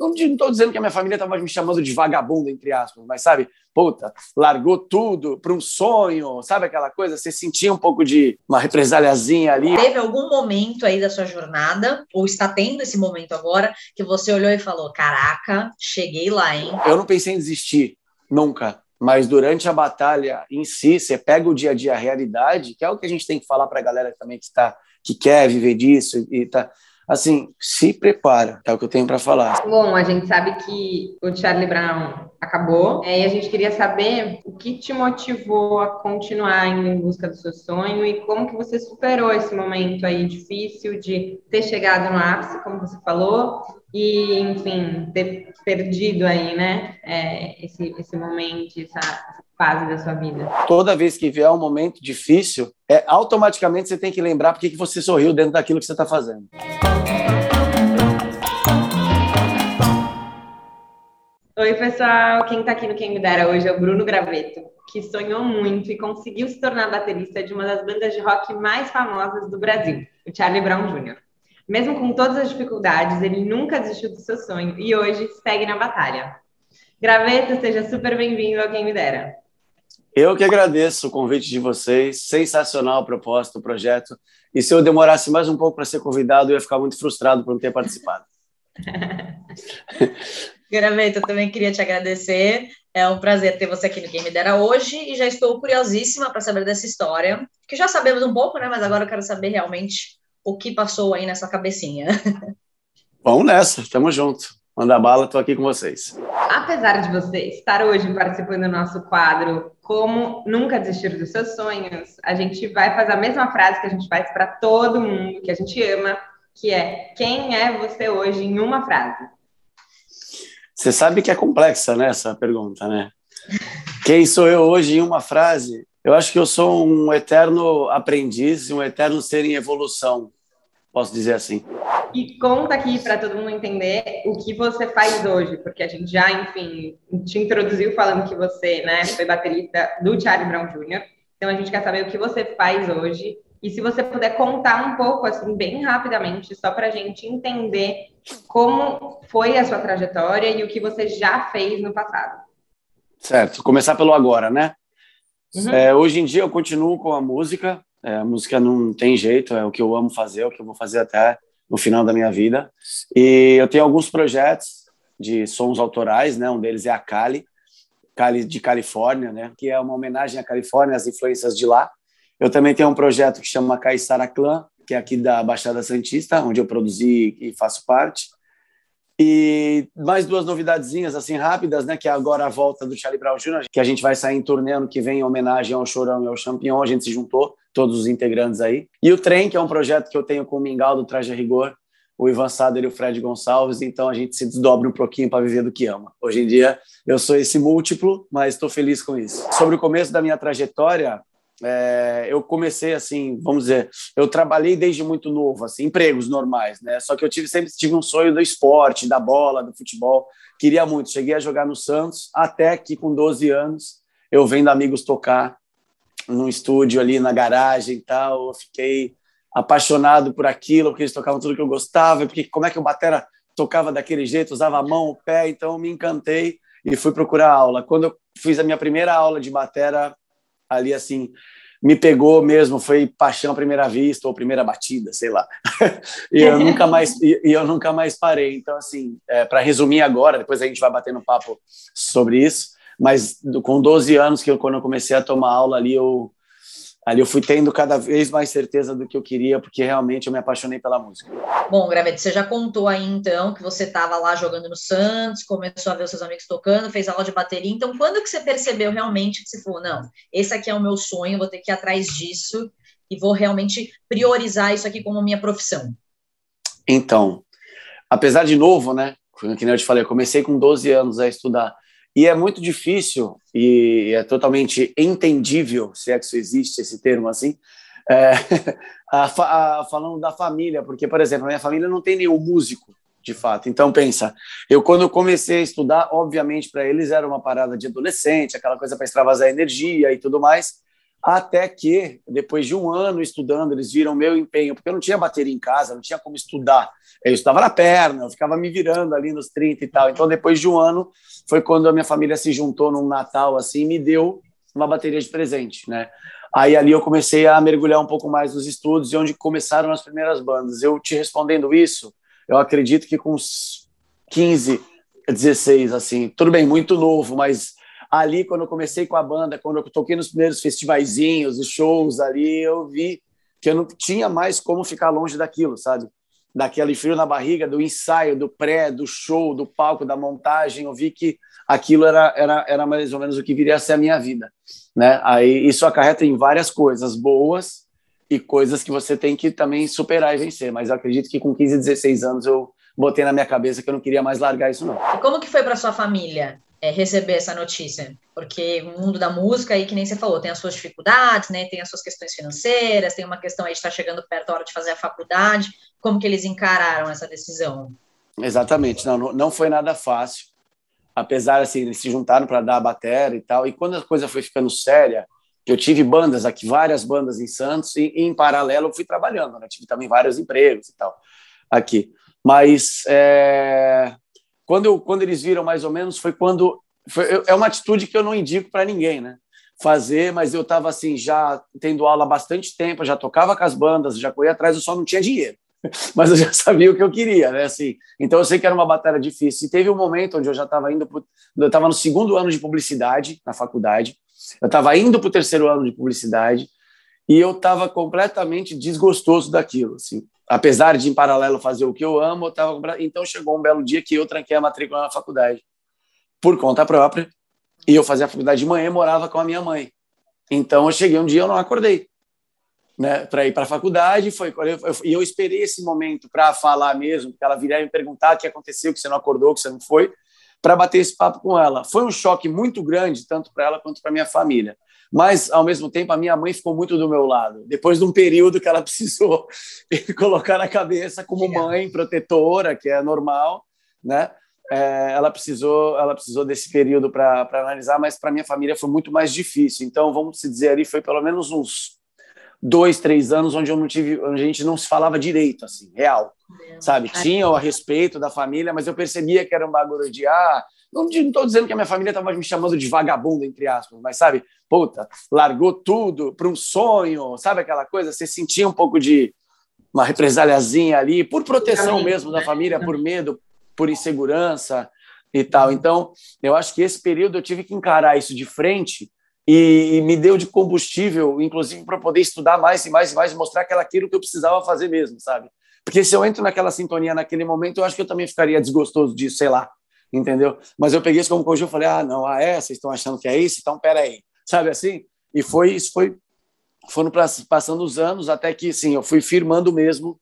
não estou dizendo que a minha família estava me chamando de vagabundo, entre aspas, mas sabe, puta, largou tudo para um sonho, sabe aquela coisa? Você sentia um pouco de uma represaliazinha ali. Teve algum momento aí da sua jornada, ou está tendo esse momento agora, que você olhou e falou: caraca, cheguei lá, hein? Eu não pensei em desistir, nunca. Mas durante a batalha em si, você pega o dia a dia, a realidade, que é o que a gente tem que falar para a galera também que está que quer viver disso e tá assim, se prepara, é o que eu tenho para falar. Bom, a gente sabe que o Charlie Brown acabou, é, e a gente queria saber o que te motivou a continuar indo em busca do seu sonho e como que você superou esse momento aí difícil de ter chegado no ápice, como você falou, e, enfim, ter perdido aí, né, é, esse, esse momento, essa, fase da sua vida? Toda vez que vier um momento difícil, é, automaticamente você tem que lembrar porque que você sorriu dentro daquilo que você está fazendo. Oi, pessoal. Quem está aqui no Quem Me Dera hoje é o Bruno Graveto, que sonhou muito e conseguiu se tornar baterista de uma das bandas de rock mais famosas do Brasil, o Charlie Brown Jr. Mesmo com todas as dificuldades, ele nunca desistiu do seu sonho e hoje segue na batalha. Graveto, seja super bem-vindo ao Quem Me Dera. Eu que agradeço o convite de vocês. Sensacional a proposta, o projeto. E se eu demorasse mais um pouco para ser convidado, eu ia ficar muito frustrado por não ter participado. Graveto, eu também queria te agradecer. É um prazer ter você aqui no Quem Me Dera hoje e já estou curiosíssima para saber dessa história, que já sabemos um pouco, né? Mas agora eu quero saber realmente o que passou aí nessa cabecinha. Vamos nessa, tamo junto. Manda bala, estou aqui com vocês. Apesar de você estar hoje participando do nosso quadro Como Nunca Desistir dos Seus Sonhos, a gente vai fazer a mesma frase que a gente faz para todo mundo que a gente ama, que é quem é você hoje em uma frase? Você sabe que é complexa, né, essa pergunta, né? Quem sou eu hoje em uma frase? Eu acho que eu sou um eterno aprendiz, um eterno ser em evolução, posso dizer assim. E conta aqui para todo mundo entender o que você faz hoje, porque a gente já, enfim, te introduziu falando que você, né, foi baterista do Charlie Brown Jr. Então a gente quer saber o que você faz hoje e se você puder contar um pouco, assim, bem rapidamente, só para a gente entender como foi a sua trajetória e o que você já fez no passado. Certo. Começar pelo agora, né? Uhum. É, hoje em dia eu continuo com a música. É, a música não tem jeito, é o que eu amo fazer, é o que eu vou fazer até no final da minha vida. E eu tenho alguns projetos de sons autorais, né? Um deles é a Cali, Cali de Califórnia, né? Que é uma homenagem à Califórnia, às influências de lá. Eu também tenho um projeto que chama Caissara Clã, que é aqui da Baixada Santista, onde eu produzi e faço parte. E mais duas novidadezinhas assim rápidas, né? Que é agora a volta do Charlie Brown Jr., que a gente vai sair em turnê ano que vem em homenagem ao Chorão e ao Champion. A gente se juntou, todos os integrantes aí. E o Trem, que é um projeto que eu tenho com o Mingau do Traje Rigor, o Ivan Sader e o Fred Gonçalves. Então a gente se desdobra um pouquinho para viver do que ama. Hoje em dia eu sou esse múltiplo, mas estou feliz com isso. Sobre o começo da minha trajetória, é, eu comecei assim, vamos dizer, eu trabalhei desde muito novo, assim, empregos normais, né? Só que eu tive sempre tive um sonho do esporte, da bola, do futebol, queria muito. Cheguei a jogar no Santos, até que com 12 anos eu vendo amigos tocar no estúdio ali na garagem e tal, eu fiquei apaixonado por aquilo, porque eles tocavam tudo que eu gostava, porque como é que o batera tocava daquele jeito, usava a mão, o pé, então eu me encantei e fui procurar aula. Quando eu fiz a minha primeira aula de batera, ali assim me pegou mesmo, foi paixão à primeira vista ou primeira batida, sei lá. e eu nunca mais e, eu nunca mais parei. Então assim, é, para resumir agora, depois a gente vai bater no papo sobre isso, mas com 12 anos que eu quando eu comecei a tomar aula ali eu ali eu fui tendo cada vez mais certeza do que eu queria, porque realmente eu me apaixonei pela música. Bom, Graveto, você já contou aí então que você estava lá jogando no Santos, começou a ver os seus amigos tocando, fez aula de bateria. Então, quando que você percebeu realmente que você falou, não, esse aqui é o meu sonho, vou ter que ir atrás disso e vou realmente priorizar isso aqui como minha profissão? Então, apesar de novo, né? Que eu te falei, eu comecei com 12 anos a estudar e é muito difícil e é totalmente entendível, se é que isso existe, esse termo assim, é, a, a, falando da família, porque, por exemplo, a minha família não tem nenhum músico, de fato. Então, pensa, eu quando comecei a estudar, obviamente para eles era uma parada de adolescente, aquela coisa para extravasar energia e tudo mais, Até que, depois de um ano estudando, eles viram meu empenho, porque eu não tinha bateria em casa, não tinha como estudar. Eu estava na perna, eu ficava me virando ali nos 30 e tal. Então, depois de um ano, foi quando a minha família se juntou num Natal assim e me deu uma bateria de presente, né? Aí ali eu comecei a mergulhar um pouco mais nos estudos e onde começaram as primeiras bandas. Eu te respondendo isso, eu acredito que com uns 15, 16, assim, tudo bem, muito novo, mas ali quando eu comecei com a banda, quando eu toquei nos primeiros festivaizinhos, os shows ali, eu vi que eu não tinha mais como ficar longe daquilo, sabe? Daquele frio na barriga, do ensaio, do pré, do show, do palco, da montagem, eu vi que aquilo era, era, era mais ou menos o que viria a ser a minha vida, né? Aí isso acarreta em várias coisas boas e coisas que você tem que também superar e vencer, mas eu acredito que com 15, 16 anos eu botei na minha cabeça que eu não queria mais largar isso não. E como que foi para sua família? É, receber essa notícia, porque o mundo da música aí, que nem você falou, tem as suas dificuldades, né, tem as suas questões financeiras, tem uma questão aí de estar chegando perto da hora de fazer a faculdade, como que eles encararam essa decisão? Exatamente, não, não foi nada fácil, apesar, assim, eles se juntaram para dar a bateria e tal, e quando a coisa foi ficando séria, eu tive bandas aqui, várias bandas em Santos, e, e em paralelo eu fui trabalhando, né, tive também vários empregos e tal, aqui, mas é, quando, eu, quando eles viram mais ou menos, foi quando. Foi, é uma atitude que eu não indico para ninguém, né? Fazer, mas eu estava assim, já tendo aula há bastante tempo, já tocava com as bandas, já corria atrás, eu só não tinha dinheiro. Mas eu já sabia o que eu queria, né? Assim, então eu sei que era uma batalha difícil. E teve um momento onde eu já estava indo, pro, eu estava no segundo ano de publicidade na faculdade, eu estava indo para o terceiro ano de publicidade e eu estava completamente desgostoso daquilo, assim apesar de em paralelo fazer o que eu amo, eu tava... então chegou um belo dia que eu tranquei a matrícula na faculdade por conta própria e eu fazia a faculdade de manhã e morava com a minha mãe. Então eu cheguei um dia eu não acordei, né, para ir para a faculdade, foi e eu esperei esse momento para falar mesmo, porque ela viria me perguntar o que aconteceu, que você não acordou, que você não foi, para bater esse papo com ela. Foi um choque muito grande tanto para ela quanto para minha família mas ao mesmo tempo a minha mãe ficou muito do meu lado. Depois de um período que ela precisou colocar na cabeça como mãe protetora, que é normal, né? É, ela precisou, ela precisou desse período para analisar, mas para minha família foi muito mais difícil. Então vamos se dizer ali foi pelo menos uns dois, três anos onde eu não tive, onde a gente não se falava direito, assim, real, sabe? Tinha o a respeito da família, mas eu percebia que era um bagulho de ah, não estou dizendo que a minha família estava me chamando de vagabundo, entre aspas, mas sabe, puta, largou tudo para um sonho, sabe aquela coisa? Você sentia um pouco de uma represaliazinha ali, por proteção mesmo da família, por medo, por insegurança e tal. Então, eu acho que esse período eu tive que encarar isso de frente e, me deu de combustível, inclusive para poder estudar mais e mais e mais, mostrar que era aquilo que eu precisava fazer mesmo, sabe? Porque se eu entro naquela sintonia naquele momento, eu acho que eu também ficaria desgostoso disso, sei lá entendeu? Mas eu peguei isso como conjunto e falei, ah, não, ah, é, vocês estão achando que é isso? Então, peraí, sabe assim? E foi isso, foi foram passando os anos até que, sim, eu fui firmando mesmo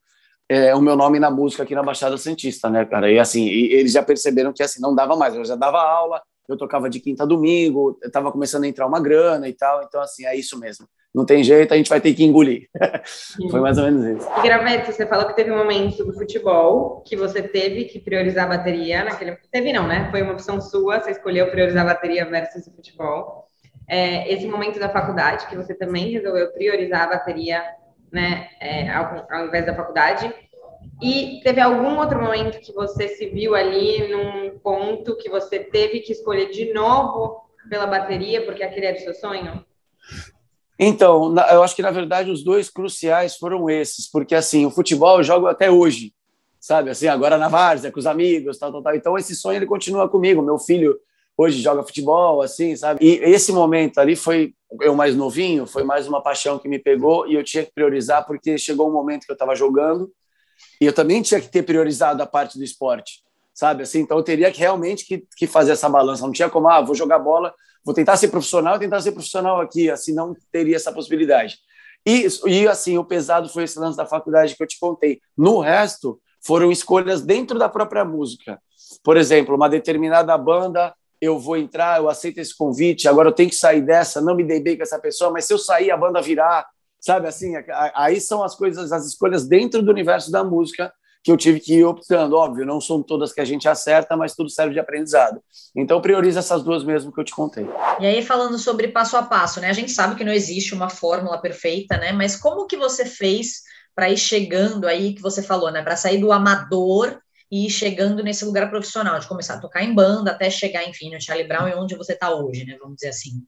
é, o meu nome na música aqui na Baixada Santista, né, cara? E assim, e eles já perceberam que assim não dava mais. Eu já dava aula, eu tocava de quinta a domingo, estava começando a entrar uma grana e tal. Então assim, é isso mesmo não tem jeito, a gente vai ter que engolir. Foi mais ou menos isso. E Graveto, você falou que teve um momento do futebol que você teve que priorizar a bateria naquele. Teve não, né? Foi uma opção sua, você escolheu priorizar a bateria versus o futebol. É, esse momento da faculdade, que você também resolveu priorizar a bateria, né, é, ao, ao invés da faculdade. E teve algum outro momento que você se viu ali num ponto que você teve que escolher de novo pela bateria, porque aquele era o seu sonho? Então, eu acho que na verdade os dois cruciais foram esses, porque assim, o futebol eu jogo até hoje, sabe? Assim, agora na várzea, com os amigos, tal, tal, tal. Então esse sonho ele continua comigo. Meu filho hoje joga futebol, assim, sabe? E esse momento ali foi eu mais novinho, foi mais uma paixão que me pegou e eu tinha que priorizar porque chegou um momento que eu estava jogando e eu também tinha que ter priorizado a parte do esporte, sabe? Assim, então eu teria que realmente que, que fazer essa balança. Não tinha como, ah, vou jogar bola, vou tentar ser profissional tentar ser profissional aqui, assim não teria essa possibilidade. E, e assim, o pesado foi esse lance da faculdade que eu te contei. No resto, foram escolhas dentro da própria música. Por exemplo, uma determinada banda, eu vou entrar, eu aceito esse convite, agora eu tenho que sair dessa, não me dei bem com essa pessoa, mas se eu sair, a banda virar, sabe assim? Aí são as coisas, as escolhas dentro do universo da música que eu tive que ir optando. Óbvio, não são todas que a gente acerta, mas tudo serve de aprendizado. Então, prioriza essas duas mesmo que eu te contei. E aí, falando sobre passo a passo, né? A gente sabe que não existe uma fórmula perfeita, né? Mas como que você fez para ir chegando aí, que você falou, né? Para sair do amador e ir chegando nesse lugar profissional, de começar a tocar em banda até chegar, enfim, no Charlie Brown e onde você está hoje, né? Vamos dizer assim.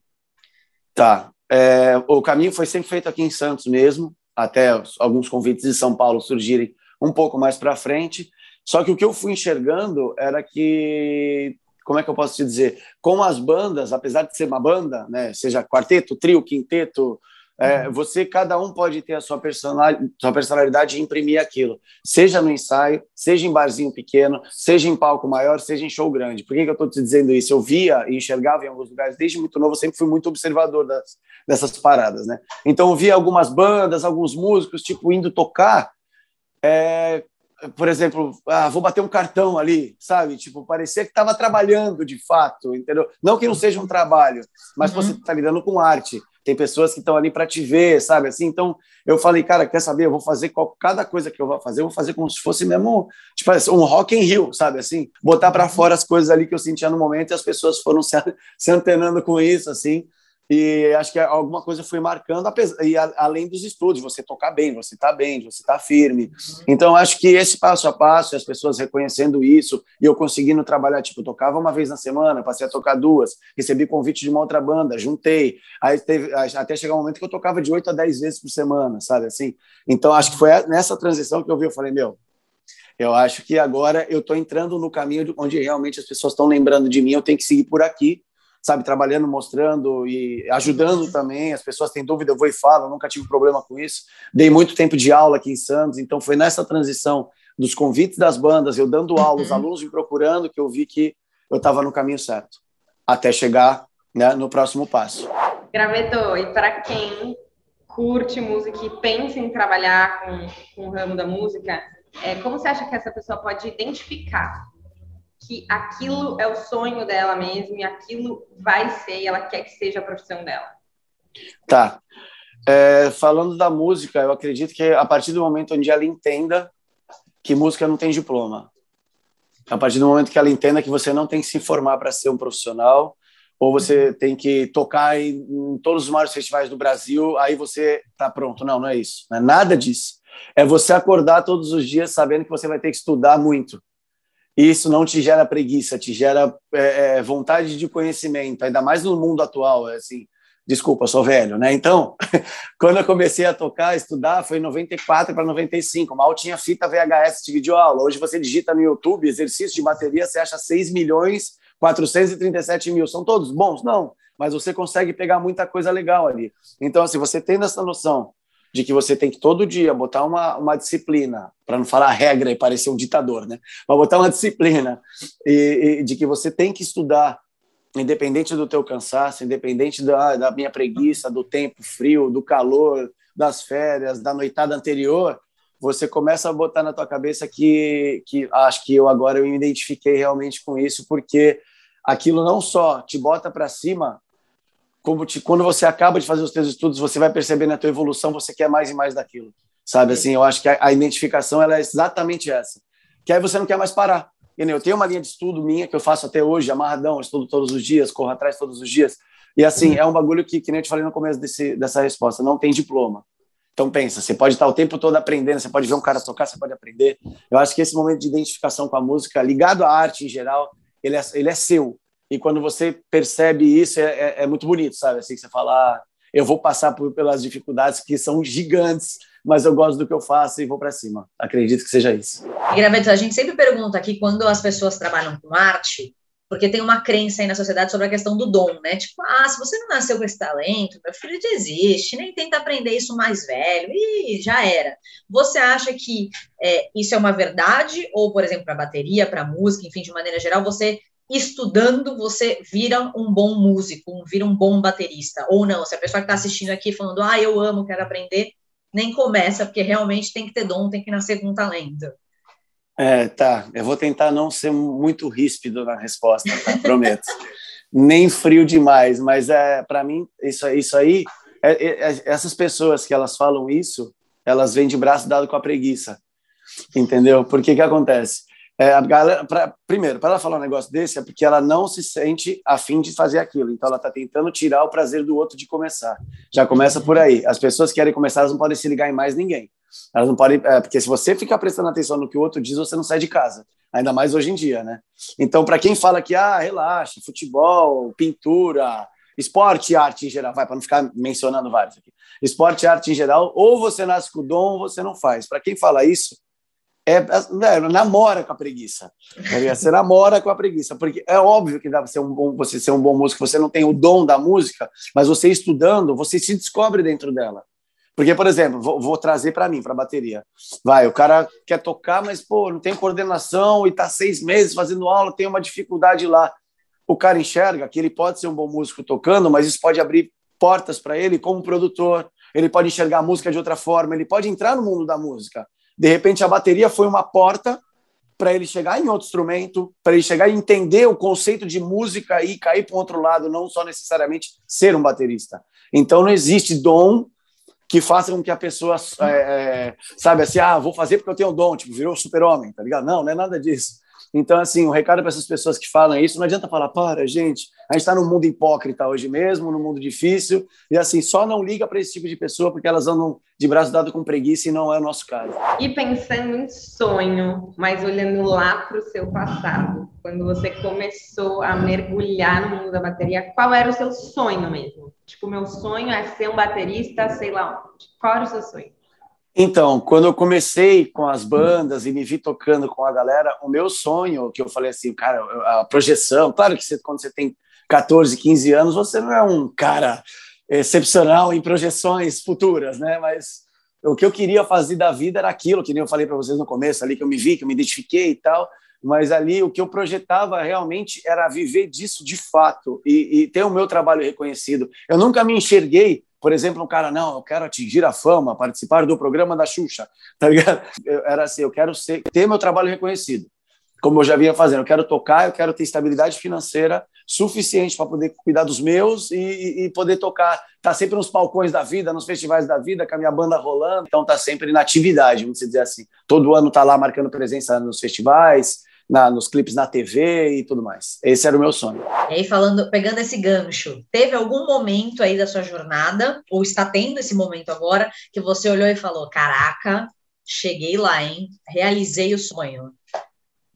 Tá. É, o caminho foi sempre feito aqui em Santos mesmo, até alguns convites de São Paulo surgirem um pouco mais para frente. Só que o que eu fui enxergando era que, como é que eu posso te dizer, com as bandas, apesar de ser uma banda, né, seja quarteto, trio, quinteto, é, uhum. você, cada um pode ter a sua personalidade, sua personalidade e imprimir aquilo, seja no ensaio, seja em barzinho pequeno, seja em palco maior, seja em show grande. Por que, que eu estou te dizendo isso? Eu via e enxergava em alguns lugares, desde muito novo, eu sempre fui muito observador das, dessas paradas, né? Então, eu via algumas bandas, alguns músicos, tipo, indo tocar, é, por exemplo, ah, vou bater um cartão ali, sabe? Tipo, parecia que estava trabalhando de fato, entendeu? Não que não seja um trabalho, mas uhum. você está lidando com arte tem pessoas que estão ali para te ver, sabe? Assim, então eu falei, cara, quer saber? Eu vou fazer qual, cada coisa que eu vou fazer, eu vou fazer como se fosse mesmo, tipo, um rock in Rio, sabe? Assim, botar para fora as coisas ali que eu sentia no momento e as pessoas foram se, se antenando com isso, assim. E acho que alguma coisa foi marcando, e além dos estudos, você tocar bem, você está bem, você está firme. Então, acho que esse passo a passo, as pessoas reconhecendo isso, e eu conseguindo trabalhar, tipo, tocava uma vez na semana, passei a tocar duas, recebi convite de uma outra banda, juntei, aí teve, até chegar um momento que eu tocava de oito a dez vezes por semana, sabe assim? Então, acho que foi nessa transição que eu vi, eu falei, meu, eu acho que agora eu estou entrando no caminho onde realmente as pessoas estão lembrando de mim, eu tenho que seguir por aqui, sabe, trabalhando, mostrando e ajudando também. As pessoas têm dúvida, eu vou e falo, nunca tive problema com isso. Dei muito tempo de aula aqui em Santos, então foi nessa transição dos convites das bandas, eu dando aula, uhum. os alunos me procurando, que eu vi que eu estava no caminho certo, até chegar né, no próximo passo. Graveto, e para quem curte música e pensa em trabalhar com, com o ramo da música, é, como você acha que essa pessoa pode identificar que aquilo é o sonho dela mesmo e aquilo vai ser, e ela quer que seja a profissão dela. Tá. É, falando da música, eu acredito que a partir do momento onde ela entenda que música não tem diploma, a partir do momento que ela entenda que você não tem que se formar para ser um profissional, ou você uhum. tem que tocar em, em, todos os maiores festivais do Brasil, aí você tá pronto. Não, não é isso. Não é nada disso. É você acordar todos os dias sabendo que você vai ter que estudar muito isso não te gera preguiça, te gera é, é, vontade de conhecimento, ainda mais no mundo atual, é assim, desculpa, sou velho, né? Então, quando eu comecei a tocar, estudar, foi em 94 para 95, mal tinha fita VHS de videoaula, hoje você digita no YouTube, exercício de bateria, você acha 6 milhões 437 mil, são todos bons? Não, mas você consegue pegar muita coisa legal ali. Então, assim, você tendo essa noção de que você tem que todo dia botar uma, uma disciplina, para não falar regra e parecer um ditador, né? Mas botar uma disciplina e, e, de que você tem que estudar, independente do teu cansaço, independente da, da minha preguiça, do tempo frio, do calor, das férias, da noitada anterior, você começa a botar na tua cabeça que, que acho que eu agora eu me identifiquei realmente com isso, porque aquilo não só te bota para cima, te, quando você acaba de fazer os seus estudos, você vai perceber na tua evolução, você quer mais e mais daquilo, sabe? Assim, eu acho que a, a identificação ela é exatamente essa. Que aí você não quer mais parar. Eu tenho uma linha de estudo minha que eu faço até hoje, amarradão, estudo todos os dias, corro atrás todos os dias. E assim, uhum. é um bagulho que, que nem eu te falei no começo desse, dessa resposta, não tem diploma. Então pensa, você pode estar o tempo todo aprendendo, você pode ver um cara tocar, você pode aprender. Eu acho que esse momento de identificação com a música, ligado à arte em geral, ele é, ele é seu. E quando você percebe isso, é, é, é muito bonito, sabe? Assim, você fala, ah, eu vou passar por, pelas dificuldades que são gigantes, mas eu gosto do que eu faço e vou para cima. Acredito que seja isso. Graveto, a gente sempre pergunta aqui quando as pessoas trabalham com arte, porque tem uma crença aí na sociedade sobre a questão do dom, né? Tipo, ah, se você não nasceu com esse talento, meu filho desiste, nem tenta aprender isso mais velho, e já era. Você acha que é, isso é uma verdade? Ou, por exemplo, para bateria, para música, enfim, de maneira geral, você estudando, você vira um bom músico, vira um bom baterista. Ou não, se a pessoa que está assistindo aqui falando, ah, eu amo, quero aprender, nem começa, porque realmente tem que ter dom, tem que nascer com talento. É, tá. Eu vou tentar não ser muito ríspido na resposta, tá? prometo. nem frio demais, mas é para mim isso, isso aí, é, é, é, essas pessoas que elas falam isso, elas vêm de braço dado com a preguiça. entendeu? Porque que acontece? É, a galera, pra, primeiro, para ela falar um negócio desse é porque ela não se sente afim de fazer aquilo. Então, ela está tentando tirar o prazer do outro de começar. Já começa por aí. As pessoas que querem começar, elas não podem se ligar em mais ninguém. Elas não podem, é, porque se você ficar prestando atenção no que o outro diz, você não sai de casa. Ainda mais hoje em dia, né? Então, para quem fala que, ah, relaxa, futebol, pintura, esporte e arte em geral, vai, para não ficar mencionando vários aqui. Esporte e arte em geral, ou você nasce com o dom ou você não faz. Para quem fala isso, é, é, namora com a preguiça. Tá você namora com a preguiça, porque é óbvio que dá para ser um bom, você ser um bom músico, você não tem o dom da música, mas você estudando, você se descobre dentro dela. Porque, por exemplo, vou, vou trazer para mim, para a bateria. Vai, o cara quer tocar, mas pô, não tem coordenação e está seis meses fazendo aula, tem uma dificuldade lá. O cara enxerga que ele pode ser um bom músico tocando, mas isso pode abrir portas para ele como produtor. Ele pode enxergar a música de outra forma, ele pode entrar no mundo da música. De repente, a bateria foi uma porta para ele chegar em outro instrumento, para ele chegar e entender o conceito de música e cair para o outro lado, não só necessariamente ser um baterista. Então, não existe dom que faça com que a pessoa, é, é, sabe assim, ah, vou fazer porque eu tenho dom, tipo, virou super-homem, tá ligado? Não, não é nada disso. Então, assim, o recado para essas pessoas que falam isso, não adianta falar, para, gente, a gente está num mundo hipócrita hoje mesmo, num mundo difícil, e assim, só não liga para esse tipo de pessoa porque elas andam de braço dado com preguiça e não é o nosso caso. E pensando em sonho, mas olhando lá para o seu passado, quando você começou a mergulhar no mundo da bateria, qual era o seu sonho mesmo? Tipo, meu sonho é ser um baterista, sei lá onde. Qual era o seu sonho? Então, quando eu comecei com as bandas e me vi tocando com a galera, o meu sonho, que eu falei assim, cara, a projeção, claro que você, quando você tem 14, 15 anos, você não é um cara excepcional em projeções futuras, né? Mas o que eu queria fazer da vida era aquilo, que nem eu falei para vocês no começo, ali que eu me vi, que eu me identifiquei e tal. Mas ali o que eu projetava realmente era viver disso de fato e, e ter o meu trabalho reconhecido. Eu nunca me enxerguei por exemplo, um cara, não, eu quero atingir a fama, participar do programa da Xuxa, tá ligado? Eu, era assim, eu quero ser, ter meu trabalho reconhecido, como eu já vinha fazendo. Eu quero tocar, eu quero ter estabilidade financeira suficiente para poder cuidar dos meus e, e poder tocar, tá sempre nos palcões da vida, nos festivais da vida, com a minha banda rolando. Então tá sempre na atividade, vamos dizer assim. Todo ano tá lá marcando presença nos festivais, na, nos clipes na TV e tudo mais. Esse era o meu sonho. E aí, falando, pegando esse gancho, teve algum momento aí da sua jornada, ou está tendo esse momento agora, que você olhou e falou: Caraca, cheguei lá, hein? Realizei o sonho.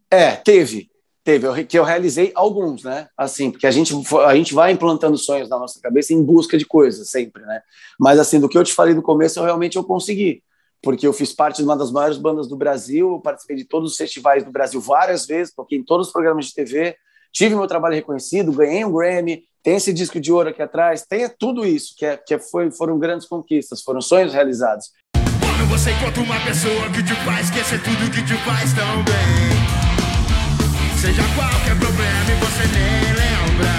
É, teve. Teve, eu, que eu realizei alguns, né? Assim, porque a gente, a gente vai implantando sonhos na nossa cabeça em busca de coisas, sempre, né? Mas, assim, do que eu te falei no começo, eu realmente eu consegui porque eu fiz parte de uma das maiores bandas do Brasil, participei de todos os festivais do Brasil várias vezes, toquei em todos os programas de TV, tive meu trabalho reconhecido, ganhei um Grammy, tem esse disco de ouro aqui atrás, tem tudo isso, que, é, que foi, foram grandes conquistas, foram sonhos realizados. Quando você encontra uma pessoa que te faz esquecer tudo que te faz tão bem, seja qualquer problema e você nem lembra.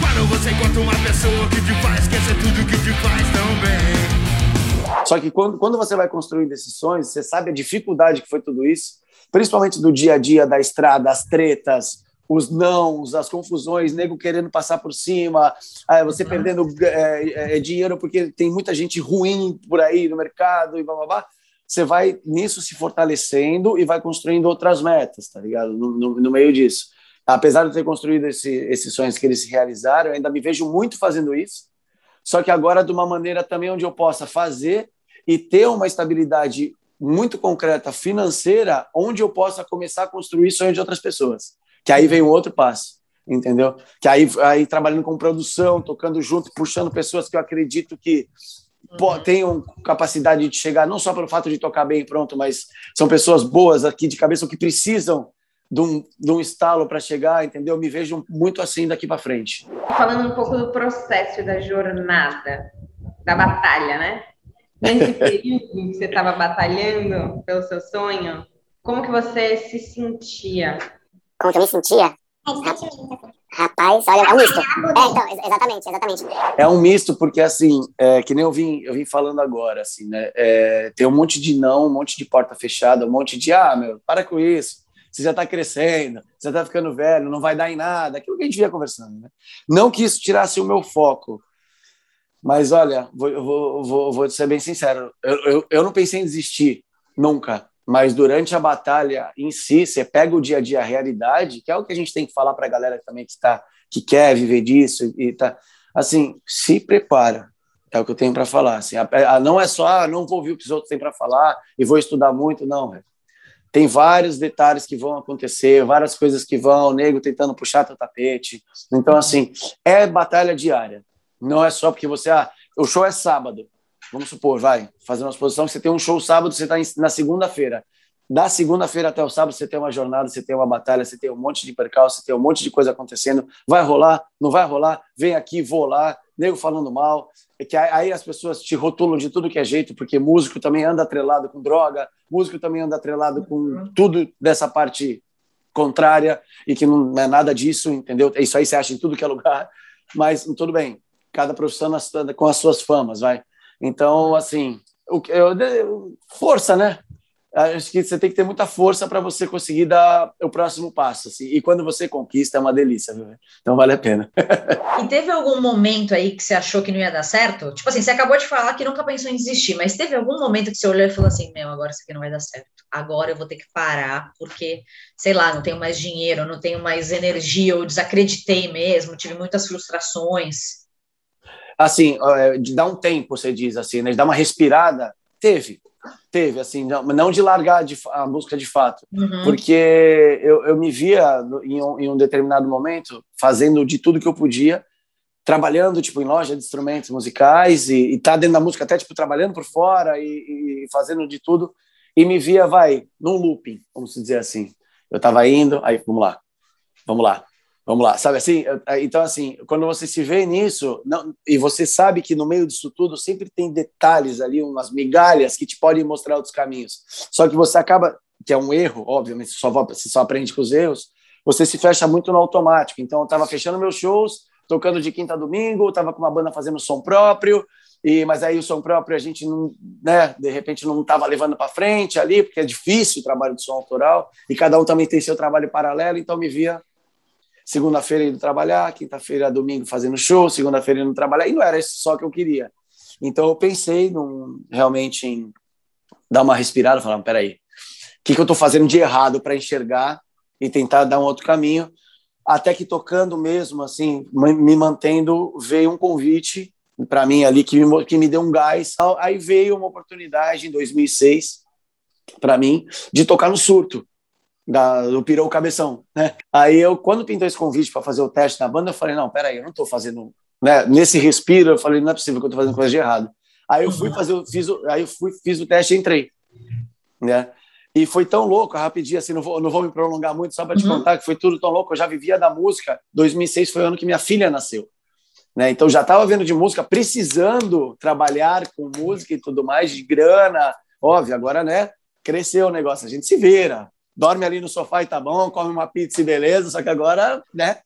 Quando você encontra uma pessoa que te faz esquecer tudo que te faz tão bem. Só que quando, quando você vai construindo esses sonhos, você sabe a dificuldade que foi tudo isso, principalmente do dia a dia, da estrada, as tretas, os nãos, as confusões, nego querendo passar por cima, você uhum. perdendo é, é, dinheiro porque tem muita gente ruim por aí no mercado e blá blá blá. Você vai nisso se fortalecendo e vai construindo outras metas, tá ligado? No, no, no meio disso. Apesar de ter construído esse, esses sonhos que eles se realizaram, eu ainda me vejo muito fazendo isso. Só que agora de uma maneira também onde eu possa fazer e ter uma estabilidade muito concreta financeira, onde eu possa começar a construir sonhos de outras pessoas. Que aí vem um outro passo, entendeu? Que aí, aí trabalhando com produção, tocando junto, puxando pessoas que eu acredito que uhum. tenham capacidade de chegar, não só pelo fato de tocar bem pronto, mas são pessoas boas aqui de cabeça que precisam de um, de um estalo para chegar, entendeu? Me vejo muito assim daqui para frente. Falando um pouco do processo da jornada, da batalha, né? Nesse período que você estava batalhando pelo seu sonho, como que você se sentia? Como que eu me sentia? Rapaz, olha, é um misto. É, então, exatamente, exatamente. É um misto porque, assim, é, que nem eu vim, eu vim falando agora, assim, né? É, tem um monte de não, um monte de porta fechada, um monte de, ah, meu, para com isso. Você já está crescendo, você está ficando velho, não vai dar em nada. Aquilo que a gente vinha conversando, né? Não que isso tirasse o meu foco, mas olha, vou, vou, vou, vou ser bem sincero, eu, eu, eu não pensei em desistir, nunca. mas durante a batalha em si, você pega o dia a dia, a realidade, que é o que a gente tem que falar para a galera também que está que quer viver disso e tá assim, se prepara. É o que eu tenho para falar. Assim, a, a, não é só, ah, não vou ouvir o que os outros têm para falar e vou estudar muito, não. Tem vários detalhes que vão acontecer, várias coisas que vão, o nego tentando puxar teu tapete. Então, assim, é batalha diária. Não é só porque você, ah, o show é sábado. Vamos supor, vai, fazer uma exposição, você tem um show sábado, você está na segunda-feira da segunda-feira até o sábado você tem uma jornada, você tem uma batalha, você tem um monte de percalço, você tem um monte de coisa acontecendo. Vai rolar? Não vai rolar? Vem aqui, vou lá. Nego falando mal. É que aí as pessoas te rotulam de tudo que é jeito, porque músico também anda atrelado com droga, músico também anda atrelado com tudo dessa parte contrária e que não é nada disso, entendeu? Isso aí você acha em tudo que é lugar, mas tudo bem. Cada profissão com as suas famas, vai. Então, assim, eu, força, né? acho que você tem que ter muita força para você conseguir dar o próximo passo. Assim. E quando você conquista, é uma delícia, viu? Então vale a pena. e teve algum momento aí que você achou que não ia dar certo? Tipo assim, você acabou de falar que nunca pensou em desistir, mas teve algum momento que você olhou e falou assim: meu, agora isso aqui não vai dar certo. Agora eu vou ter que parar, porque, sei lá, não tenho mais dinheiro, não tenho mais energia, eu desacreditei mesmo, tive muitas frustrações. Assim, é, de dar um tempo, você diz assim, né? De dar uma respirada, teve Teve, assim, não, não de largar de, a música de fato, uhum. porque eu, eu me via em um, em um determinado momento fazendo de tudo que eu podia, trabalhando tipo em loja de instrumentos musicais e, e tá dentro da música até tipo trabalhando por fora e, e, fazendo de tudo. E me via vai num looping vamos dizer assim. Eu tava indo aí vamos lá vamos lá Vamos lá, sabe assim? Então, assim, quando você se vê nisso, não, e você sabe que no meio disso tudo sempre tem detalhes ali, umas migalhas que te podem mostrar outros caminhos. Só que você acaba, que é um erro, obviamente, você só, você só aprende com os erros, você se fecha muito no automático. Então, eu estava fechando meus shows, tocando de quinta a domingo, estava com uma banda fazendo som próprio, e mas aí o som próprio a gente não, né, de repente não estava levando para frente ali, porque é difícil o trabalho de som autoral, e cada um também tem seu trabalho paralelo, então me via segunda-feira indo trabalhar, quinta-feira, domingo fazendo show, segunda-feira indo trabalhar, e não era isso só que eu queria. Então eu pensei num, realmente em dar uma respirada, falar, peraí, o que, que eu estou fazendo de errado para enxergar e tentar dar um outro caminho? Até que tocando mesmo, assim, me mantendo, veio um convite para mim ali que me, que me deu um gás. Aí veio uma oportunidade em 2006 para mim de tocar no surto da, do Pirou Cabeção, né? Aí eu, quando pintou esse convite para fazer o teste na banda, eu falei, não, peraí, eu não estou fazendo, né? Nesse respiro, eu falei, não é possível que eu estou fazendo coisa de errado. Aí eu fui fazer, fiz o, aí eu fui, fiz o teste e entrei, né? E foi tão louco, rapidinho, assim, não vou, não vou me prolongar muito, só para te uhum. contar que foi tudo tão louco. Eu já vivia da música. 2006 foi o ano que minha filha nasceu. Né? Então já estava vendo de música, precisando trabalhar com música e tudo mais, de grana. Óbvio, agora, né? Cresceu o negócio, a gente se vira dorme ali no sofá e tá bom, come uma pizza e beleza, só que agora, né?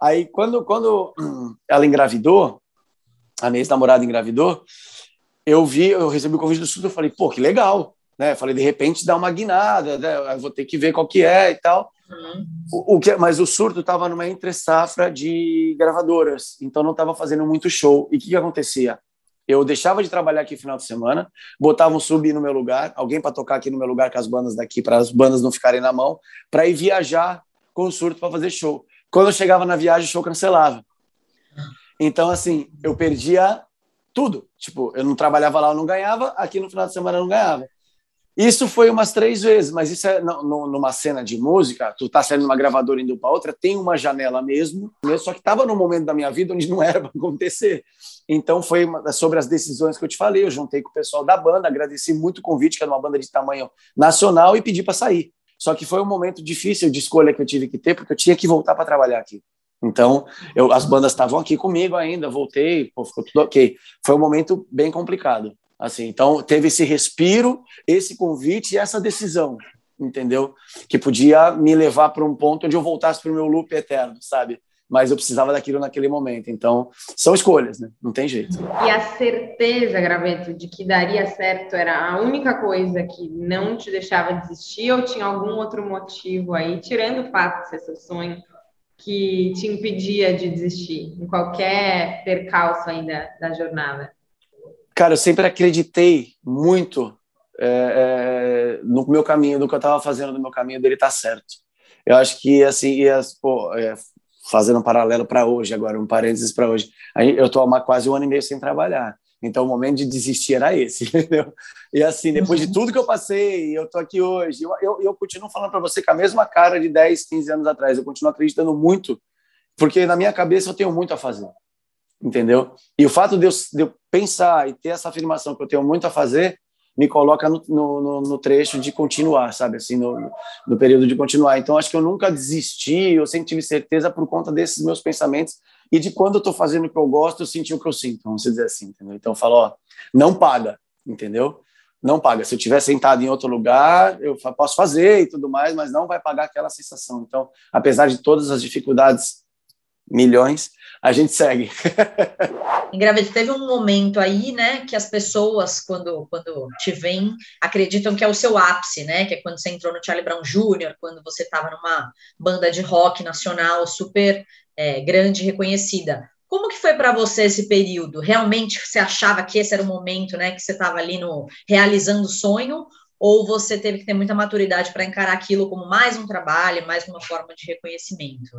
Aí, quando, quando ela engravidou, a minha ex-namorada engravidou, eu vi, eu recebi o convite do estudo, eu falei, pô, que legal, né? Eu falei, de repente dá uma guinada, né? Eu vou ter que ver qual que é e tal. Uhum. O, o, que, mas o surto estava numa entre safra de gravadoras, então não estava fazendo muito show. E o que, que acontecia? Eu deixava de trabalhar aqui final de semana, botava um sub no meu lugar, alguém para tocar aqui no meu lugar com as bandas daqui, para as bandas não ficarem na mão, para ir viajar com o surto para fazer show. Quando eu chegava na viagem, o show cancelava. Então, assim, eu perdia tudo. Tipo, eu não trabalhava lá, eu não ganhava, aqui no final de semana eu não ganhava. Isso foi umas três vezes, mas isso é numa cena de música, tu tá saindo de uma gravadora indo para outra, tem uma janela mesmo, só que estava no momento da minha vida onde não era para acontecer. Então foi uma, sobre as decisões que eu te falei, eu juntei com o pessoal da banda, agradeci muito o convite, que era uma banda de tamanho nacional, e pedi para sair. Só que foi um momento difícil de escolha que eu tive que ter, porque eu tinha que voltar para trabalhar aqui. Então, eu, as bandas estavam aqui comigo ainda, voltei, pô, ficou tudo ok. Foi um momento bem complicado. Assim, então teve esse respiro, esse convite e essa decisão, entendeu? Que podia me levar para um ponto onde eu voltasse para o meu loop eterno, sabe? Mas eu precisava daquilo naquele momento. Então, são escolhas, né? Não tem jeito. E a certeza, Graveto, de que daria certo era a única coisa que não te deixava desistir ou tinha algum outro motivo aí, tirando o fato de ser seu sonho, que te impedia de desistir em qualquer percalço ainda da jornada? Cara, eu sempre acreditei muito é, é, no meu caminho, do que eu estava fazendo no meu caminho dele tá certo. Eu acho que, assim, ia, pô, é, fazendo um paralelo para hoje, agora, um parênteses para hoje, eu estou há quase um ano e meio sem trabalhar. Então, o momento de desistir era esse, entendeu? E assim, depois de tudo que eu passei, eu estou aqui hoje. Eu, eu, eu continuo falando para você com a mesma cara de 10, 15 anos atrás. Eu continuo acreditando muito, porque na minha cabeça eu tenho muito a fazer, entendeu? E o fato de eu, de eu pensar e ter essa afirmação que eu tenho muito a fazer, me coloca no, no, no, trecho de continuar, sabe? Assim, no, no período de continuar. Então, acho que eu nunca desisti, eu sempre tive certeza por conta desses meus pensamentos e de quando eu estou fazendo o que eu gosto, eu senti o que eu sinto, vamos dizer assim, entendeu? Então, eu falo, ó, não paga, entendeu? Não paga. Se eu estiver sentado em outro lugar, eu posso fazer e tudo mais, mas não vai pagar aquela sensação. Então, apesar de todas as dificuldades, milhões, a gente segue. Engravida, teve um momento aí, né, que as pessoas, quando, quando te veem, acreditam que é o seu ápice, né, que é quando você entrou no Charlie Brown Jr., quando você estava numa banda de rock nacional super é, grande reconhecida. Como que foi para você esse período? Realmente você achava que esse era o momento, né, que você estava ali no realizando o sonho, ou você teve que ter muita maturidade para encarar aquilo como mais um trabalho, mais uma forma de reconhecimento?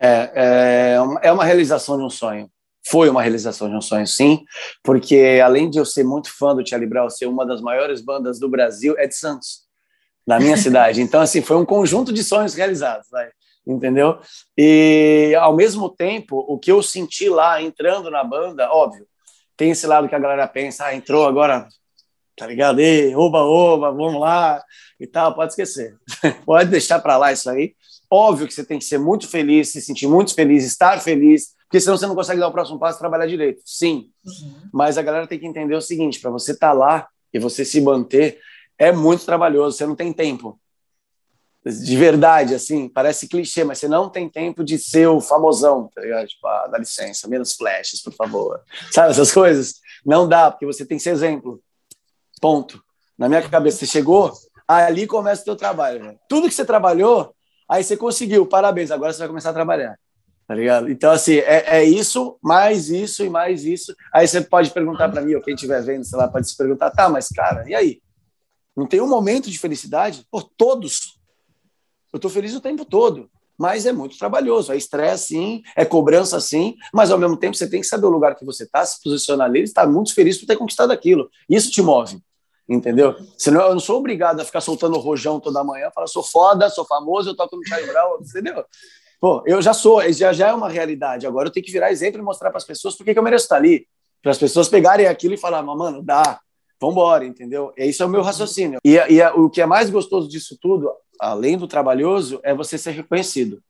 É, é, é uma realização de um sonho. Foi uma realização de um sonho, sim, porque além de eu ser muito fã do Charlie Brown, ser uma das maiores bandas do Brasil, é de Santos, na minha cidade. Então, assim, foi um conjunto de sonhos realizados. Vai entendeu? E ao mesmo tempo, o que eu senti lá entrando na banda, óbvio, tem esse lado que a galera pensa, ah, entrou agora, tá ligado? E, oba, oba, vamos lá e tal, pode esquecer. pode deixar para lá isso aí. Óbvio que você tem que ser muito feliz, se sentir muito feliz, estar feliz, porque senão você não consegue dar o próximo passo e trabalhar direito. Sim. Uhum. Mas a galera tem que entender o seguinte, para você estar tá lá e você se manter, é muito trabalhoso, você não tem tempo de verdade, assim, parece clichê, mas você não tem tempo de ser o famosão, tá ligado? Tipo, ah, dá licença, menos flashes, por favor. Sabe essas coisas? Não dá, porque você tem que ser exemplo. Ponto. Na minha cabeça, você chegou, ali começa o teu trabalho. Né? Tudo que você trabalhou, aí você conseguiu, parabéns, agora você vai começar a trabalhar. Tá ligado? Então, assim, é, é isso, mais isso e mais isso. Aí você pode perguntar para mim, ou quem estiver vendo, sei lá, pode se perguntar, tá, mas cara, e aí? Não tem um momento de felicidade? Por todos eu estou feliz o tempo todo, mas é muito trabalhoso. É estresse, sim, é cobrança, sim, mas ao mesmo tempo você tem que saber o lugar que você está, se posicionar ali e estar muito feliz por ter conquistado aquilo. Isso te move, entendeu? Senão eu não sou obrigado a ficar soltando rojão toda manhã, falar, sou foda, sou famoso, eu toco no Charlie Brown, entendeu? Pô, eu já sou, já, já é uma realidade. Agora eu tenho que virar exemplo e mostrar para as pessoas por que eu mereço estar ali. Para as pessoas pegarem aquilo e falar, mano, dá, vambora, entendeu? Esse é o meu raciocínio. E, e o que é mais gostoso disso tudo, além do trabalhoso, é você ser reconhecido.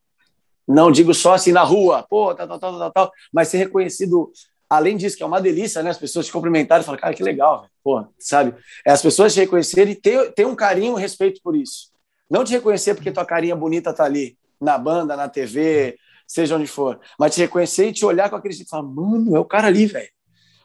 Não digo só assim na rua, pô, tal, tal, tal, tal, tal mas ser reconhecido. Além disso, que é uma delícia, né? As pessoas te cumprimentarem e falar, cara, que legal, pô, sabe? É as pessoas te reconhecerem e ter, ter um carinho, um respeito por isso. Não te reconhecer porque tua carinha bonita tá ali, na banda, na TV, seja onde for, mas te reconhecer e te olhar com aquele tipo, falar, mano, é o cara ali, velho.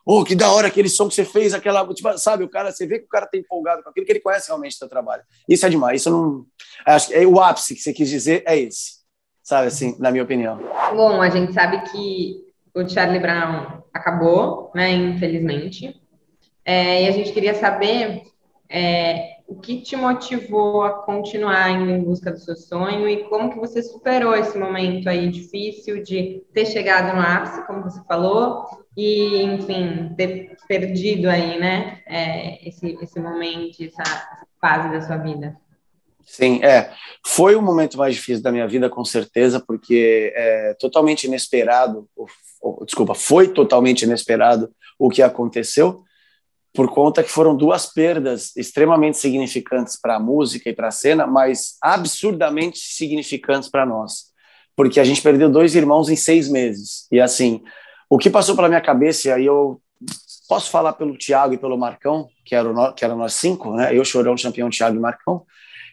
Oh, que da hora aquele som que você fez, aquela. Tipo, sabe, o cara, você vê que o cara tá empolgado com aquilo, que ele conhece realmente o seu trabalho. Isso é demais. Isso não. Acho que é o ápice que você quis dizer é esse. Sabe, assim, na minha opinião. Bom, a gente sabe que o Charlie Brown acabou, né, infelizmente. É, e a gente queria saber é, o que te motivou a continuar indo em busca do seu sonho e como que você superou esse momento aí difícil de ter chegado no ápice, como você falou, e, enfim, ter perdido aí, né, é, esse, esse momento, essa, essa fase da sua vida. Sim, é. Foi o momento mais difícil da minha vida, com certeza, porque é totalmente inesperado, desculpa, foi totalmente inesperado o que aconteceu, por conta que foram duas perdas extremamente significantes para a música e para a cena, mas absurdamente significantes para nós, porque a gente perdeu dois irmãos em seis meses. E assim, o que passou pela minha cabeça, e aí eu posso falar pelo Thiago e pelo Marcão, que eram que eram nós cinco, né? Eu, Chorão, Campeão, Thiago e Marcão,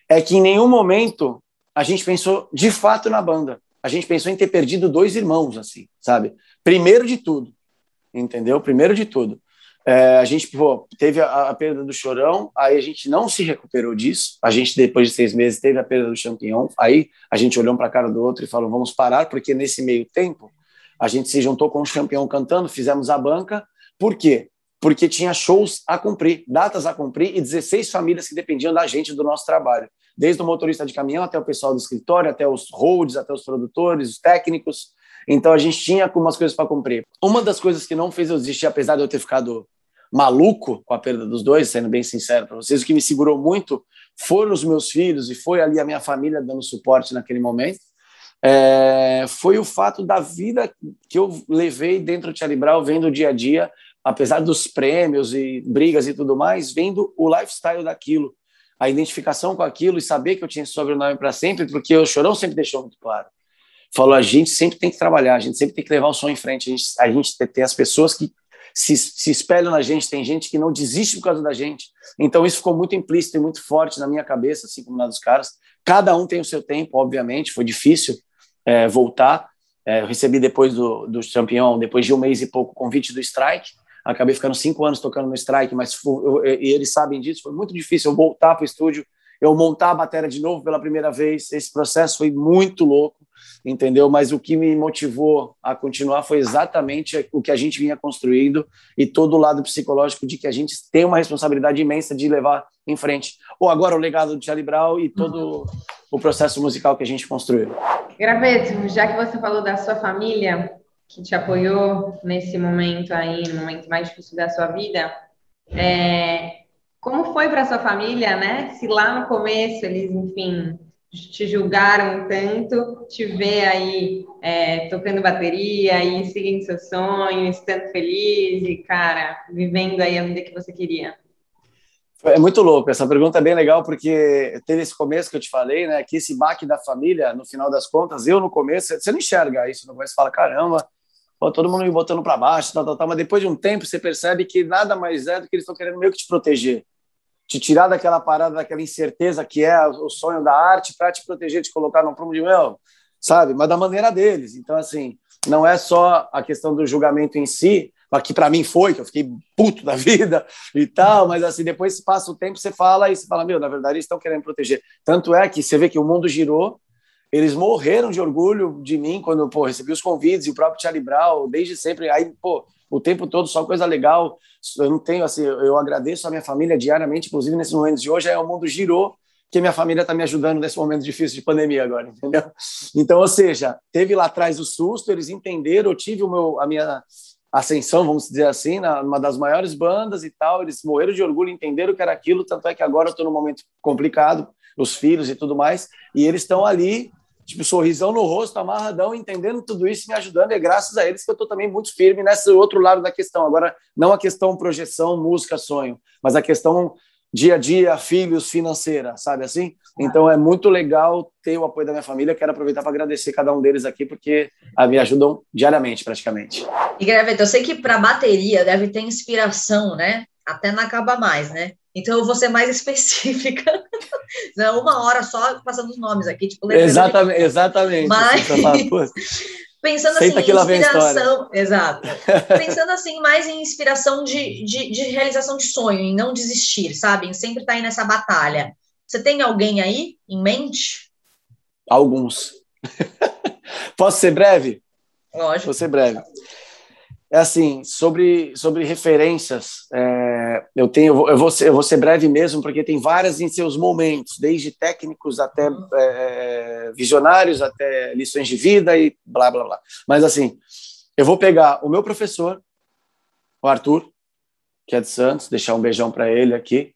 é que em nenhum momento a gente pensou de fato na banda. A gente pensou em ter perdido dois irmãos, assim, sabe? Primeiro de tudo, entendeu? Primeiro de tudo. É, a gente pô, teve a, a, perda do Chorão, aí a gente não se recuperou disso. A gente, depois de seis meses, teve a perda do Champion. Aí a gente olhou para a cara do outro e falou: vamos parar, porque nesse meio tempo a gente se juntou com o campeão cantando, fizemos a banca. Por quê? Porque tinha shows a cumprir, datas a cumprir e 16 famílias que dependiam da gente, do nosso trabalho. Desde o motorista de caminhão até o pessoal do escritório, até os holds, até os produtores, os técnicos. Então a gente tinha algumas coisas para cumprir. Uma das coisas que não fez eu desistir, apesar de eu ter ficado maluco com a perda dos dois, sendo bem sincero para vocês, o que me segurou muito foram os meus filhos e foi ali a minha família dando suporte naquele momento. É, foi o fato da vida que eu levei dentro do Charlie Brown, vendo o dia a dia, apesar dos prêmios e brigas e tudo mais, vendo o lifestyle daquilo, a identificação com aquilo e saber que eu tinha esse sobrenome para sempre, porque o Chorão sempre deixou muito claro. Falou, a gente sempre tem que trabalhar, a gente sempre tem que levar o sonho em frente, a gente, a gente tem as pessoas que se, se espelham na gente, tem gente que não desiste por causa da gente. Então isso ficou muito implícito e muito forte na minha cabeça, assim como na dos caras. Cada um tem o seu tempo, obviamente, foi difícil é, voltar. É, eu recebi depois do, do campeão, depois de um mês e pouco, o convite do Strike. Acabei ficando cinco anos tocando no Strike, mas eu, e eles sabem disso. Foi muito difícil eu voltar para o estúdio, eu montar a bateria de novo pela primeira vez. Esse processo foi muito louco entendeu? Mas o que me motivou a continuar foi exatamente o que a gente vinha construindo e todo o lado psicológico de que a gente tem uma responsabilidade imensa de levar em frente. Ou agora o legado do Charlie Brown e todo o processo musical que a gente construiu. Graveto, já que você falou da sua família, que te apoiou nesse momento aí, no momento mais difícil da sua vida, é... como foi para sua família, né? Se lá no começo eles, enfim, te julgaram tanto, te ver aí é, tocando bateria e seguindo seu sonho, estando feliz e, cara, vivendo aí a vida que você queria? É muito louco, essa pergunta é bem legal, porque teve esse começo que eu te falei, né, que esse baque da família, no final das contas, eu no começo, você não enxerga isso, no começo fala, caramba, todo mundo me botando para baixo, tal, tal, tal, mas depois de um tempo você percebe que nada mais é do que eles estão querendo meio que te proteger te tirar daquela parada, daquela incerteza que é o sonho da arte, para te proteger, te colocar num prumo de mel, sabe? Mas da maneira deles. Então, assim, não é só a questão do julgamento em si, que para mim foi, que eu fiquei puto da vida e tal, mas assim, depois passa o tempo, você fala e você fala, meu, na verdade eles estão querendo proteger. Tanto é que você vê que o mundo girou, eles morreram de orgulho de mim quando, pô, recebi os convites e o próprio Charlie Brown, desde sempre, aí, pô, o tempo todo só coisa legal. Eu não tenho assim, eu agradeço a minha família diariamente, inclusive nesses momentos de hoje, é o mundo girou que minha família está me ajudando nesse momento difícil de pandemia agora, entendeu? Então, ou seja, teve lá atrás o susto, eles entenderam, eu tive o meu, a minha ascensão, vamos dizer assim, na uma das maiores bandas e tal, eles morreram de orgulho, entenderam que era aquilo, tanto é que agora eu estou num momento complicado, os filhos e tudo mais, e eles estão ali tipo, sorrisão no rosto, amarradão, entendendo tudo isso, me ajudando. E é graças a eles que eu estou também muito firme nesse outro lado da questão. Agora, não a questão projeção, música, sonho, mas a questão dia a dia, filhos, financeira, sabe assim? Então é muito legal ter o apoio da minha família. Quero aproveitar para agradecer cada um deles aqui, porque ah, me ajudam diariamente, praticamente. E Graveta, eu sei que para bateria deve ter inspiração, né? Até não acaba mais, né? Então eu vou ser mais específica. Não, uma hora só passando os nomes aqui, tipo, exatamente, exatamente. Mas pensando assim, em inspiração, exato. pensando assim mais em inspiração de, de, de, realização de sonho, em não desistir, sabe? Em sempre estar tá aí nessa batalha. Você tem alguém aí em mente? Alguns. Posso ser breve? Lógico. Vou ser breve é assim, sobre, sobre referências, é, eu tenho, eu vou, ser, eu vou ser breve mesmo, porque tem várias em seus momentos, desde técnicos até é, visionários, até lições de vida e blá, blá, blá. Mas assim, eu vou pegar o meu professor, o Arthur, que é de Santos, deixar um beijão para ele aqui,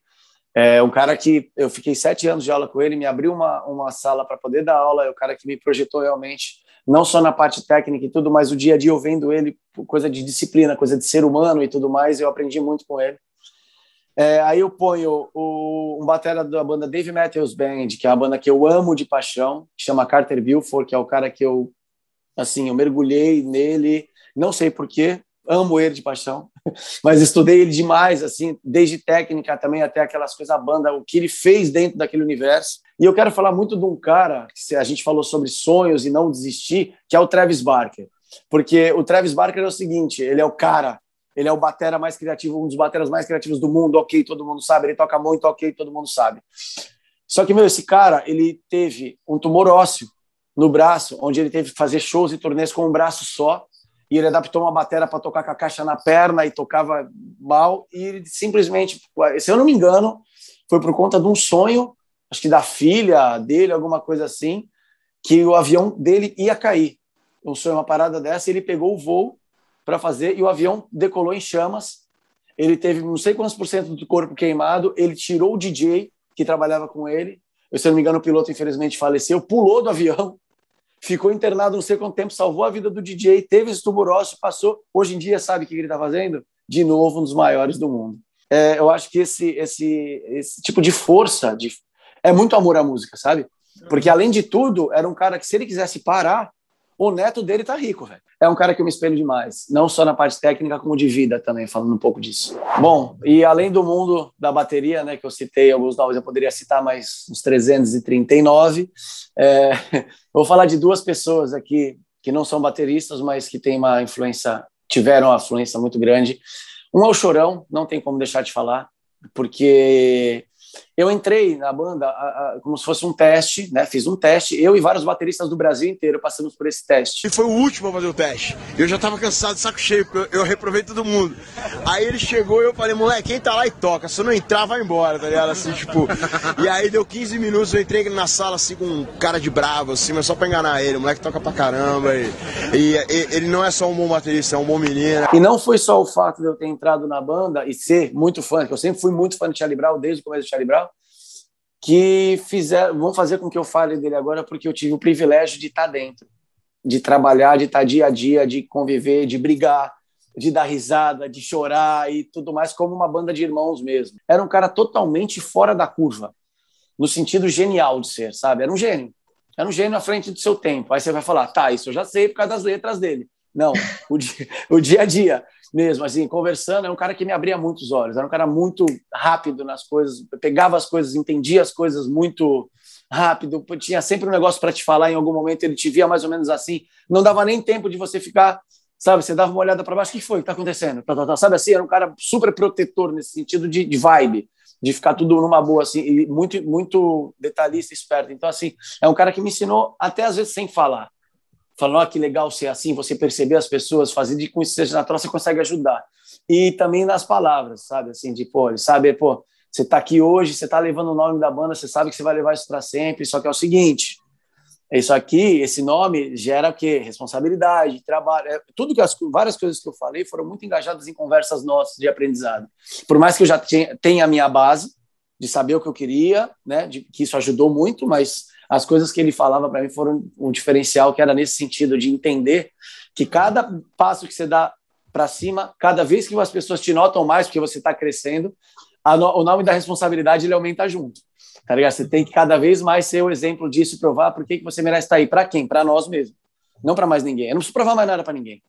é um cara que eu fiquei sete anos de aula com ele, me abriu uma, uma sala para poder dar aula, é o cara que me projetou realmente não só na parte técnica e tudo, mas o dia a dia eu vendo ele, coisa de disciplina, coisa de ser humano e tudo mais, eu aprendi muito com ele. É, aí eu ponho o, um batera da banda Dave Matthews Band, que é uma banda que eu amo de paixão, que chama Carter Bilford, que é o cara que eu, assim, eu mergulhei nele, não sei porquê, amo ele de paixão, mas estudei ele demais, assim, desde técnica também até aquelas coisas, a banda, o que ele fez dentro daquele universo. E eu quero falar muito de um cara, que a gente falou sobre sonhos e não desistir, que é o Travis Barker. Porque o Travis Barker é o seguinte, ele é o cara, ele é o batera mais criativo, um dos bateras mais criativos do mundo, ok, todo mundo sabe, ele toca muito, ok, todo mundo sabe. Só que, meu, esse cara, ele teve um tumor ósseo no braço, onde ele teve que fazer shows e turnês com um braço só, e ele adaptou uma bateria para tocar com a caixa na perna e tocava mal e ele simplesmente, se eu não me engano, foi por conta de um sonho, acho que da filha dele, alguma coisa assim, que o avião dele ia cair. Um sonho, uma parada dessa, ele pegou o voo para fazer e o avião decolou em chamas. Ele teve não sei quantos por cento do corpo queimado, ele tirou o DJ que trabalhava com ele. Eu, se não me engano, o piloto infelizmente faleceu, pulou do avião ficou internado não sei quanto tempo, salvou a vida do DJ, teve esse tuburócio, passou. Hoje em dia, sabe o que ele está fazendo? De novo, um dos maiores do mundo. É, eu acho que esse, esse, esse tipo de força de, é muito amor à música, sabe? Porque, além de tudo, era um cara que, se ele quisesse parar, o neto dele tá rico, velho. É um cara que eu me espelho demais, não só na parte técnica, como de vida também, falando um pouco disso. Bom, e além do mundo da bateria, né, que eu citei alguns nomes, eu poderia citar mais uns 339. É, vou falar de duas pessoas aqui que não são bateristas, mas que têm uma influência, tiveram uma influência muito grande. Um é o Chorão, não tem como deixar de falar, porque eu entrei na banda a, a, como se fosse um teste, né? Fiz um teste, eu e vários bateristas do Brasil inteiro passamos por esse teste. E foi o último a fazer o teste. Eu já tava cansado, saco cheio, porque eu, eu reprovei todo mundo. Aí ele chegou e eu falei, moleque, quem tá lá e toca, se eu não entrar, vai embora, tá ligado? Assim, tipo. E aí deu 15 minutos, eu entrei na sala assim com um cara de bravo, assim, mas só pra enganar ele. O moleque toca pra caramba. E, e, e ele não é só um bom baterista, é um bom menino. E não foi só o fato de eu ter entrado na banda e ser muito fã, que eu sempre fui muito fã de Charlie Brown desde o começo de Charlie Brown que fizeram, vão fazer com que eu fale dele agora, porque eu tive o privilégio de estar dentro, de trabalhar, de estar dia a dia, de conviver, de brigar, de dar risada, de chorar e tudo mais, como uma banda de irmãos mesmo. Era um cara totalmente fora da curva, no sentido genial de ser, sabe? Era um gênio. Era um gênio à frente do seu tempo. Aí você vai falar, tá, isso eu já sei por causa das letras dele. Não, o dia, o dia a dia mesmo, assim, conversando, é um cara que me abria muitos olhos, era um cara muito rápido nas coisas, pegava as coisas, entendia as coisas muito rápido, tinha sempre um negócio para te falar em algum momento, ele te via mais ou menos assim, não dava nem tempo de você ficar, sabe, você dava uma olhada para baixo, o que foi que está acontecendo? Tá, tá, tá, sabe assim, era um cara super protetor nesse sentido de, de vibe, de ficar tudo numa boa, assim, e muito, muito detalhista, esperto. Então, assim, é um cara que me ensinou até às vezes sem falar falando, oh, que legal ser assim, você perceber as pessoas, fazer de com isso seja natural, você consegue ajudar. E também nas palavras, sabe? Assim, de, pô, ele sabe, pô, você está aqui hoje, você está levando o nome da banda, você sabe que você vai levar isso para sempre, só que é o seguinte, isso aqui, esse nome gera o quê? Responsabilidade, trabalho, é, tudo que as várias coisas que eu falei foram muito engajadas em conversas nossas de aprendizado. Por mais que eu já tenha a minha base de saber o que eu queria, né, de que isso ajudou muito, mas as coisas que ele falava para mim foram um diferencial que era nesse sentido de entender que cada passo que você dá para cima, cada vez que as pessoas te notam mais porque você está crescendo, no, o nome da responsabilidade ele aumenta junto. Tá ligado? Você tem que cada vez mais ser o exemplo disso provar por que, você merece estar aí. Para quem? Para nós mesmos. Não para mais ninguém. Eu não preciso provar mais nada para ninguém.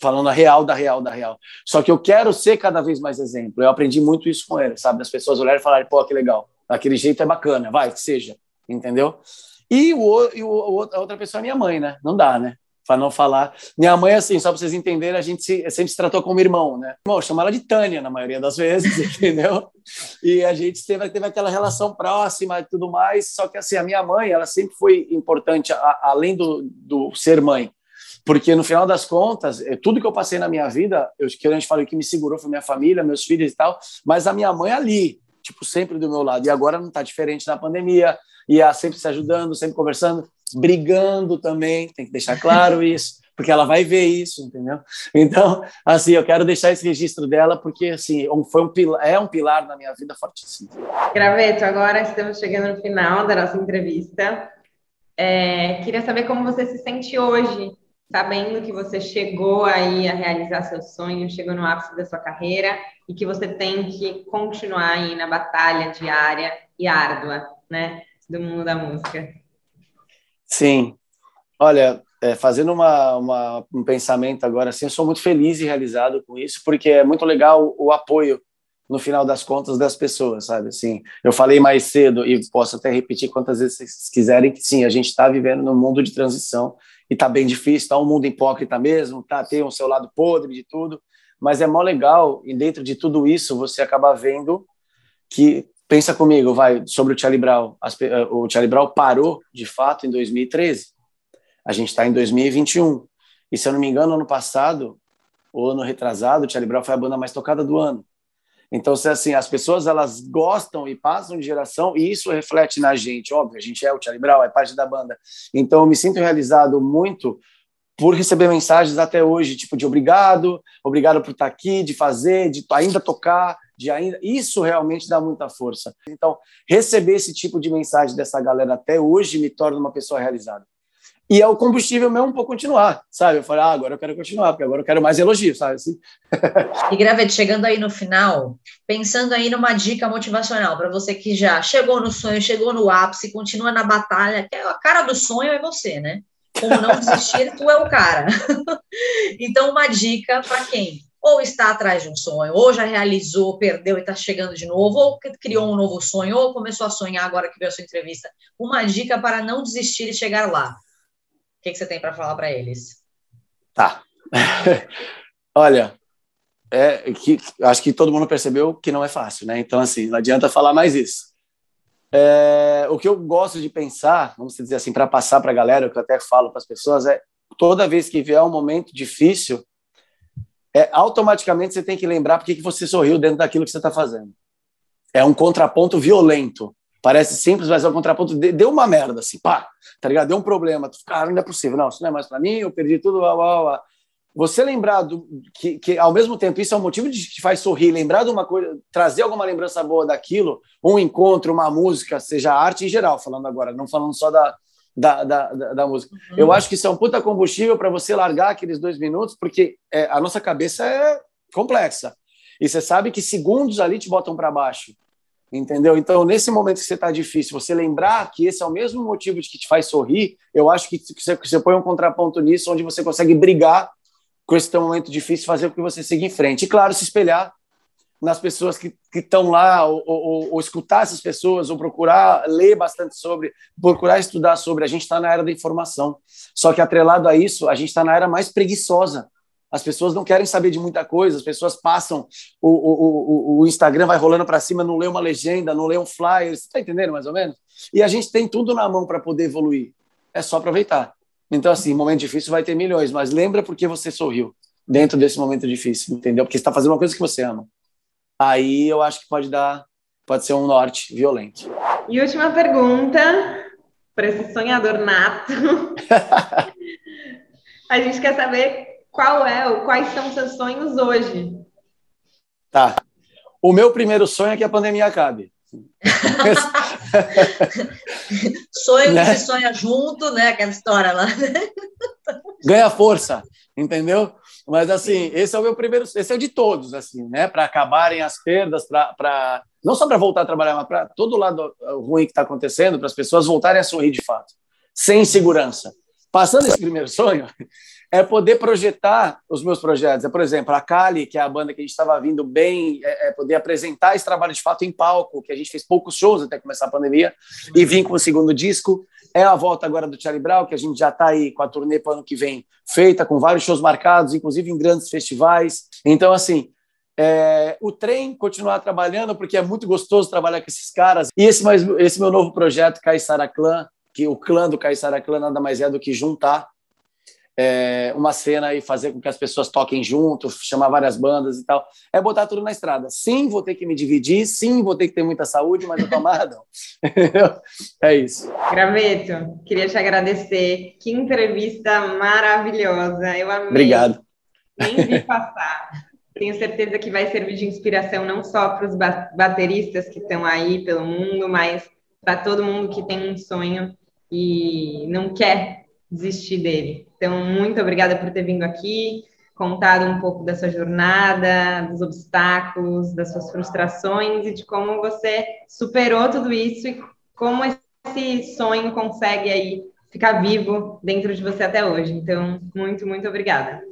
Falando a real, da real, da real. Só que eu quero ser cada vez mais exemplo. Eu aprendi muito isso com ele, sabe? Das pessoas olharem e falarem, pô, que legal. Daquele jeito é bacana, vai, seja entendeu? E, o, e o, a outra pessoa é minha mãe, né? Não dá, né? Para não falar. Minha mãe, assim, só para vocês entenderem, a gente se, sempre se tratou como irmão, né? Irmão, chama ela de Tânia na maioria das vezes, entendeu? E a gente teve, teve aquela relação próxima e tudo mais. Só que, assim, a minha mãe, ela sempre foi importante, a, além do, do ser mãe. Porque, no final das contas, é, tudo que eu passei na minha vida, eu, que a gente falou que me segurou foi minha família, meus filhos e tal, mas a minha mãe ali, tipo, sempre do meu lado. E agora não está diferente na pandemia e ela sempre se ajudando, sempre conversando, brigando também, tem que deixar claro isso, porque ela vai ver isso, entendeu? Então, assim, eu quero deixar esse registro dela, porque, assim, foi um pilar, é um pilar na minha vida fortíssimo. Graveto, agora estamos chegando no final da nossa entrevista. É, queria saber como você se sente hoje, sabendo que você chegou aí a realizar seu sonho, chegou no ápice da sua carreira e que você tem que continuar aí na batalha diária e árdua, né? do mundo da música. Sim. Olha, é, fazendo uma, uma, um pensamento agora, assim, eu sou muito feliz e realizado com isso, porque é muito legal o, o apoio no final das contas das pessoas, sabe? Assim, eu falei mais cedo e posso até repetir quantas vezes vocês quiserem que sim, a gente está vivendo num mundo de transição e está bem difícil, está um mundo hipócrita mesmo, tá tem o seu lado podre de tudo, mas é mó legal e dentro de tudo isso você acaba vendo que pensa comigo, vai, sobre o Charlie Brown. Eh, o Charlie Brown parou, de fato, em 2013. A gente está em 2021. E se eu não me engano, ano passado, ou ano retrasado, o Charlie Brown foi a banda mais tocada do ano. Então, se assim, as pessoas elas gostam e passam de geração, e isso reflete na gente, óbvio, a gente é o Charlie Brown, é parte da banda. Então, eu me sinto realizado muito por receber mensagens até hoje, tipo de obrigado, obrigado por estar aqui, de fazer, de ainda tocar, de ainda. Isso realmente dá muita força. Então, receber esse tipo de mensagem dessa galera até hoje me torna uma pessoa realizada. E é o combustível mesmo para continuar, sabe? Eu falei, ah, agora eu quero continuar, porque agora eu quero mais elogios, sabe? Assim. e Gravete, chegando aí no final, pensando aí numa dica motivacional para você que já chegou no sonho, chegou no ápice, continua na batalha, que a cara do sonho é você, né? Como não desistir, tu é o cara. então, uma dica para quem ou está atrás de um sonho, ou já realizou, perdeu e está chegando de novo, ou criou um novo sonho, ou começou a sonhar agora que viu a sua entrevista. Uma dica para não desistir e chegar lá. Que, que você tem para falar para eles? Tá. Olha, é que acho que todo mundo percebeu que não é fácil, né? Então, assim, não adianta falar mais isso. É, o que eu gosto de pensar, vamos dizer assim, para passar para a galera, o que eu até falo para as pessoas, é toda vez que vier um momento difícil, é, automaticamente você tem que lembrar porque que você sorriu dentro daquilo que você está fazendo. É um contraponto violento. Parece simples, mas é um contraponto. Deu uma merda, assim, pá, tá ligado? Deu um problema. Tu, cara, não é possível. Não, isso não é mais para mim, eu perdi tudo, blá, blá, blá. Você lembrar do, que, que, ao mesmo tempo, isso é um motivo de te faz sorrir, lembrar de uma coisa, trazer alguma lembrança boa daquilo, um encontro, uma música, seja arte em geral, falando agora, não falando só da, da, da, da, da música. Uhum. Eu acho que isso é um puta combustível para você largar aqueles dois minutos, porque é, a nossa cabeça é complexa. E você sabe que segundos ali te botam para baixo. Entendeu? Então, nesse momento que você está difícil, você lembrar que esse é o mesmo motivo de que te faz sorrir, eu acho que você, você põe um contraponto nisso, onde você consegue brigar com esse teu momento difícil, fazer com que você siga em frente. E, claro, se espelhar nas pessoas que estão lá, ou, ou, ou, escutar essas pessoas, ou procurar ler bastante sobre, procurar estudar sobre. A gente está na era da informação. Só que, atrelado a isso, a gente está na era mais preguiçosa. As pessoas não querem saber de muita coisa, as pessoas passam, o, o, o, o Instagram vai rolando para cima, não lê uma legenda, não lê um flyer, você está entendendo mais ou menos? E a gente tem tudo na mão para poder evoluir. É só aproveitar. Então, assim, momento difícil vai ter milhões, mas lembra porque você sorriu dentro desse momento difícil, entendeu? Porque você está fazendo uma coisa que você ama. Aí eu acho que pode dar, pode ser um norte violento. E última pergunta para esse sonhador nato. a gente quer saber qual é, quais são os seus sonhos hoje. Tá. O meu primeiro sonho é que a pandemia acabe. Sonho né? que se sonha junto, né? Aquela história lá. Ganha força, entendeu? Mas assim, esse é o meu primeiro, esse é o de todos, assim, né? Para acabarem as perdas, para não só para voltar a trabalhar, mas para todo lado ruim que está acontecendo, para as pessoas voltarem a sorrir de fato, sem segurança. Passando esse primeiro sonho, é poder projetar os meus projetos. É, por exemplo, a Kali, que é a banda que a gente estava vindo bem, é, é, poder apresentar esse trabalho de fato em palco, que a gente fez poucos shows até começar a pandemia, e vir com o segundo disco. É a volta agora do Charlie Brown, que a gente já está aí com a turnê para o ano que vem feita, com vários shows marcados, inclusive em grandes festivais. Então, assim, é, o trem continuar trabalhando, porque é muito gostoso trabalhar com esses caras. E esse, mais, esse meu novo projeto, Caissara Clã, que o clã do Caissara Clã nada mais é do que juntar é, uma cena e fazer com que as pessoas toquem junto, chamar várias bandas e tal. É botar tudo na estrada. Sim, vou ter que me dividir, sim, vou ter que ter muita saúde, mas eu tô amarradão. é isso. Graveto, queria te agradecer. Que entrevista maravilhosa. Eu amei. Obrigado. Nem vi passar. Tenho certeza que vai servir de inspiração não só para os bateristas que estão aí pelo mundo, mas para todo mundo que tem um sonho e não quer desistir dele. Então, muito obrigada por ter vindo aqui, contado um pouco da sua jornada, dos obstáculos, das suas frustrações e de como você superou tudo isso e como esse sonho consegue aí ficar vivo dentro de você até hoje. Então, muito, muito obrigada.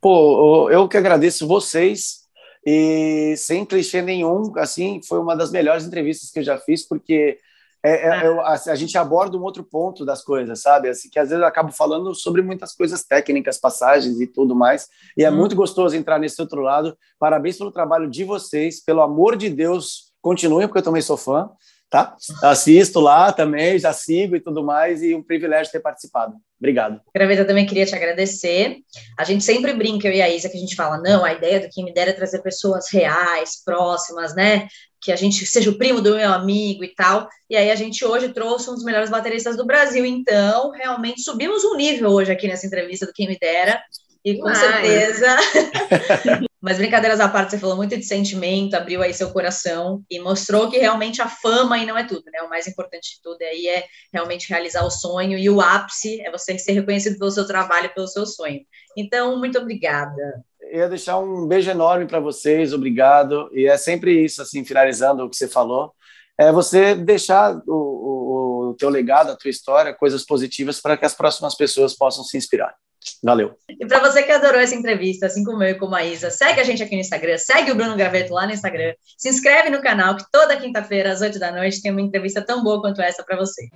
Pô, eu que agradeço vocês e sem clichê nenhum, assim, foi uma das melhores entrevistas que eu já fiz, porque é, é, eu, a, a, gente aborda um outro ponto das coisas, sabe? Assim, que às vezes eu acabo falando sobre muitas coisas técnicas, passagens e tudo mais. E é hum. muito gostoso entrar nesse outro lado. Parabéns pelo trabalho de vocês, pelo amor de Deus, continuem, porque eu também sou fã. tá? Assisto lá também, já sigo e tudo mais, e um privilégio ter participado. Obrigado. Graveta, eu também queria te agradecer. A gente sempre brinca, eu e a Isa, que a gente fala, não, a ideia do Quem Me Dera é trazer pessoas reais, próximas, né? Que a gente seja o primo do meu amigo e tal. E aí a gente hoje trouxe um dos melhores bateristas do Brasil. Então, realmente subimos um nível hoje aqui nessa entrevista do Quem Me Dera. E com certeza Mas brincadeiras à parte, você falou muito de sentimento, abriu aí seu coração e mostrou que realmente a fama aí não é tudo, né? O mais importante de tudo aí é realmente realizar o sonho e o ápice é você ser reconhecido pelo seu trabalho, pelo seu sonho. Então, muito obrigada. Ia deixar um beijo enorme para vocês, obrigado. E é sempre isso, assim, finalizando o que você falou, é você deixar o, o, o teu legado, a tua história, coisas positivas para que as próximas pessoas possam se inspirar. Valeu. E para você que adorou essa entrevista, assim como eu e como a Isa, segue a gente aqui no Instagram, segue o Bruno Graveto lá no Instagram, se inscreve no canal, que toda quinta-feira, às oito da noite, tem uma entrevista tão boa quanto essa para você.